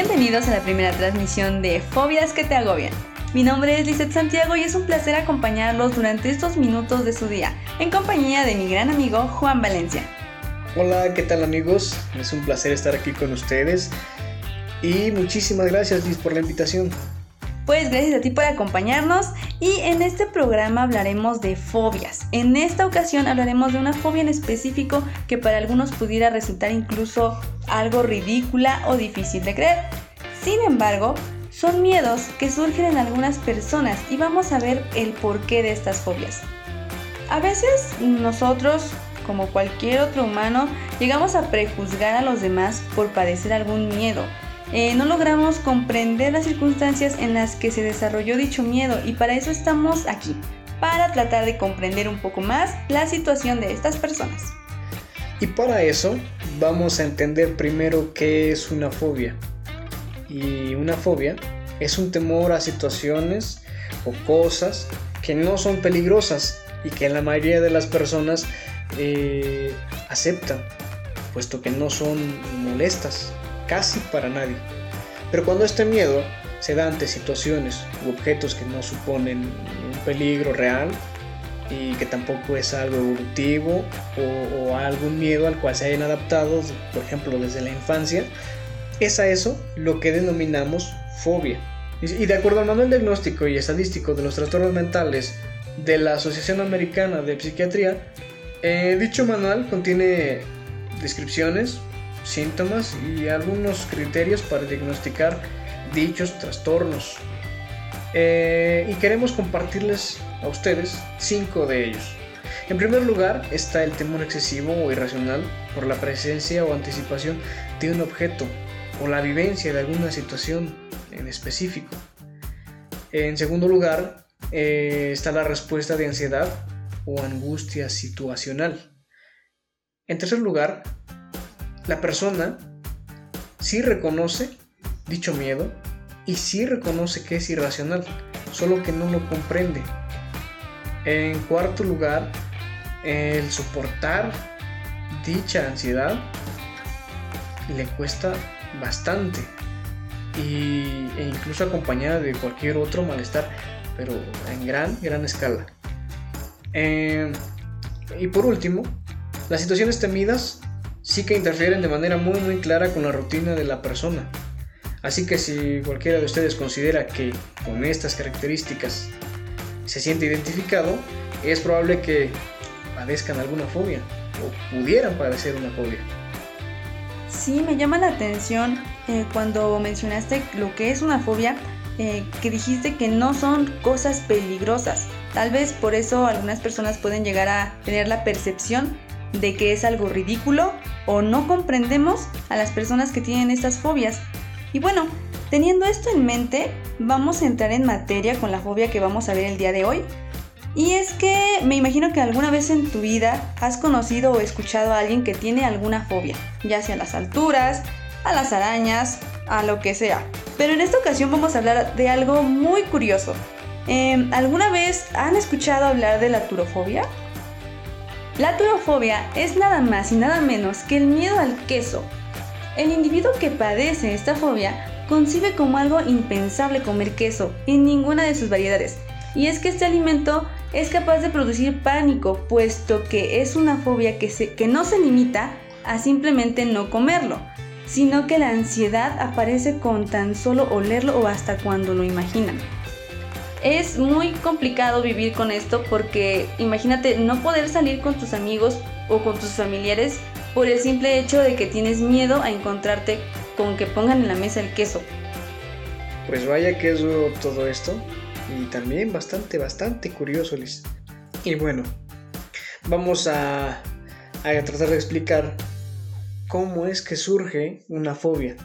Bienvenidos a la primera transmisión de Fobias que te agobian. Mi nombre es Lizeth Santiago y es un placer acompañarlos durante estos minutos de su día, en compañía de mi gran amigo Juan Valencia. Hola, ¿qué tal amigos? Es un placer estar aquí con ustedes y muchísimas gracias Liz por la invitación. Pues gracias a ti por acompañarnos y en este programa hablaremos de fobias. En esta ocasión hablaremos de una fobia en específico que para algunos pudiera resultar incluso algo ridícula o difícil de creer. Sin embargo, son miedos que surgen en algunas personas y vamos a ver el porqué de estas fobias. A veces nosotros, como cualquier otro humano, llegamos a prejuzgar a los demás por padecer algún miedo eh, no logramos comprender las circunstancias en las que se desarrolló dicho miedo y para eso estamos aquí, para tratar de comprender un poco más la situación de estas personas. Y para eso vamos a entender primero qué es una fobia. Y una fobia es un temor a situaciones o cosas que no son peligrosas y que la mayoría de las personas eh, aceptan, puesto que no son molestas casi para nadie. Pero cuando este miedo se da ante situaciones u objetos que no suponen un peligro real y que tampoco es algo evolutivo o, algún miedo al cual se hayan adaptado, por ejemplo, desde la infancia, es a eso lo que denominamos fobia. Y de acuerdo al manual diagnóstico y estadístico de los trastornos mentales de la Asociación Americana de Psiquiatría, eh, dicho manual contiene descripciones, síntomas y algunos criterios para diagnosticar dichos trastornos. Eh, y queremos compartirles a ustedes cinco de ellos. En primer lugar está el temor excesivo o irracional por la presencia o anticipación de un objeto o la vivencia de alguna situación en específico. En segundo lugar eh, está la respuesta de ansiedad o angustia situacional. En tercer lugar la persona sí reconoce dicho miedo y sí reconoce que es irracional, solo que no lo comprende. En cuarto lugar, el soportar dicha ansiedad le cuesta bastante y, e incluso acompañada de cualquier otro malestar, pero en gran, gran escala. Eh, y por último, las situaciones temidas sí que interfieren de manera muy muy clara con la rutina de la persona. Así que si cualquiera de ustedes considera que con estas características se siente identificado, es probable que padezcan alguna fobia o pudieran padecer una fobia. Sí, me llama la atención eh, cuando mencionaste lo que es una fobia, eh, que dijiste que no son cosas peligrosas. Tal vez por eso algunas personas pueden llegar a tener la percepción de que es algo ridículo o no comprendemos a las personas que tienen estas fobias. Y bueno, teniendo esto en mente, vamos a entrar en materia con la fobia que vamos a ver el día de hoy. Y es que me imagino que alguna vez en tu vida has conocido o escuchado a alguien que tiene alguna fobia, ya sea a las alturas, a las arañas, a lo que sea. Pero en esta ocasión vamos a hablar de algo muy curioso. Em, ¿Alguna vez han escuchado hablar de la turofobia? La turofobia es nada más y nada menos que el miedo al queso. El individuo que padece esta fobia concibe como algo impensable comer queso en ninguna de sus variedades. Y es que este alimento es capaz de producir pánico, puesto que es una fobia que, que no se limita a simplemente no comerlo, sino que la ansiedad aparece con tan solo olerlo o hasta cuando lo imaginan. Es muy complicado vivir con esto porque imagínate no poder salir con tus amigos o con tus familiares por el simple hecho de que tienes miedo a encontrarte con que pongan en la mesa el queso. Pues vaya que es todo esto y también bastante, bastante curioso, Liz. Y bueno, vamos a, a tratar de explicar cómo es que surge una fobia.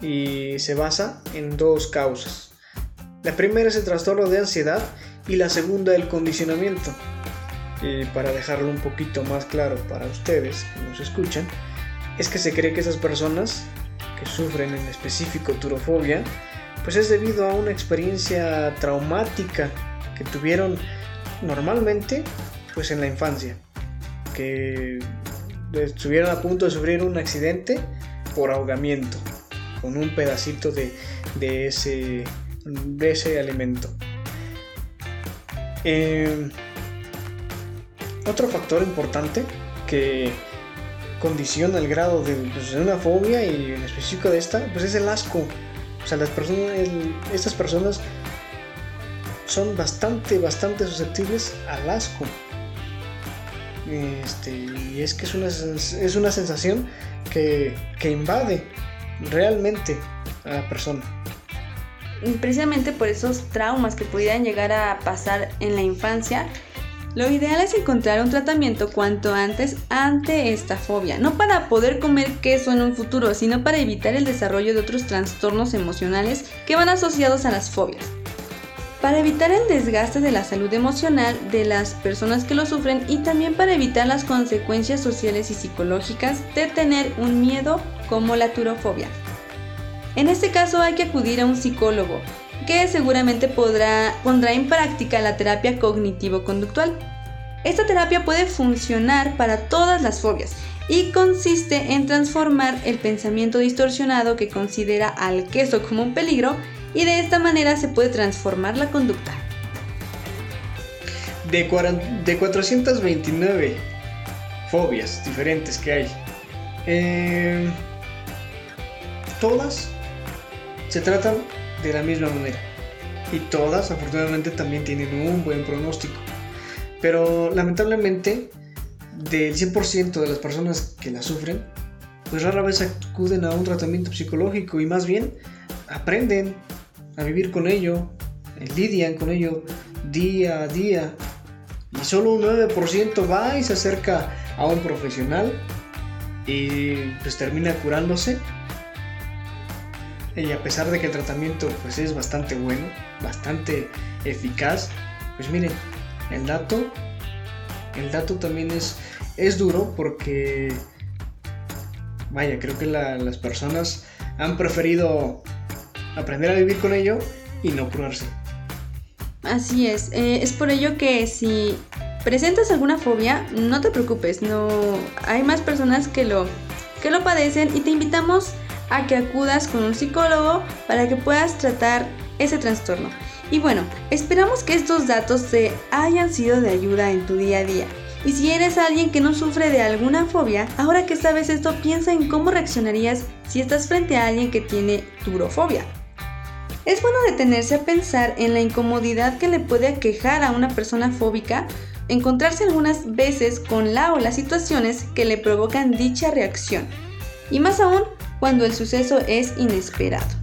Y se basa en dos causas. La primera es el trastorno de ansiedad y la segunda el condicionamiento. Y para dejarlo un poquito más claro para ustedes que nos escuchan, es que se cree que esas personas que sufren en específico turofobia, pues es debido a una experiencia traumática que tuvieron normalmente pues en la infancia, que estuvieron a punto de sufrir un accidente por ahogamiento con un pedacito de, ese, de ese alimento. Em, otro factor importante que condiciona el grado pues, de, una fobia y en específico de esta, pues es el asco. O sea, las personas, estas personas son bastante, bastante susceptibles al asco. Este, y es que es una, es una sensación que, que invade realmente a la persona. Precisamente por esos traumas que pudieran llegar a pasar en la infancia, lo ideal es encontrar un tratamiento cuanto antes ante esta fobia, no para poder comer queso en un futuro, sino para evitar el desarrollo de otros trastornos emocionales que van asociados a las fobias para evitar el desgaste de la salud emocional de las personas que lo sufren y también para evitar las consecuencias sociales y psicológicas de tener un miedo como la turofobia. En este caso hay que acudir a un psicólogo, que seguramente podrá, pondrá en práctica la terapia cognitivo-conductual. Esta terapia puede funcionar para todas las fobias y consiste en transformar el pensamiento distorsionado que considera al queso como un peligro y de esta manera se puede transformar la conducta. De, de 429 fobias diferentes que hay, eh, todas se tratan de la misma manera. Y todas afortunadamente también tienen un buen pronóstico. Pero lamentablemente, del 100% de las personas que la sufren, pues rara vez acuden a un tratamiento psicológico y más bien aprenden a vivir con ello, eh, lidian con ello día a día. Y solo un 9% va y se acerca a un profesional y pues termina curándose. Y a pesar de que el tratamiento pues es bastante bueno, bastante eficaz, pues miren, el dato, el dato también es, es duro porque, vaya, creo que las personas han preferido aprender a vivir con ello y no curarse. Así es, eh, es por ello que si presentas alguna fobia, no te preocupes, no hay más personas que lo que lo padecen y te invitamos a que acudas con un psicólogo para que puedas tratar ese trastorno. Y bueno, esperamos que estos datos te hayan sido de ayuda en tu día a día. Y si eres alguien que no sufre de alguna fobia, ahora que sabes esto, piensa en cómo reaccionarías si estás frente a alguien que tiene turofobia. Es bueno detenerse a pensar en la incomodidad que le puede aquejar a una persona fóbica encontrarse algunas veces con la o las situaciones que le provocan dicha reacción, y más aún cuando el suceso es inesperado.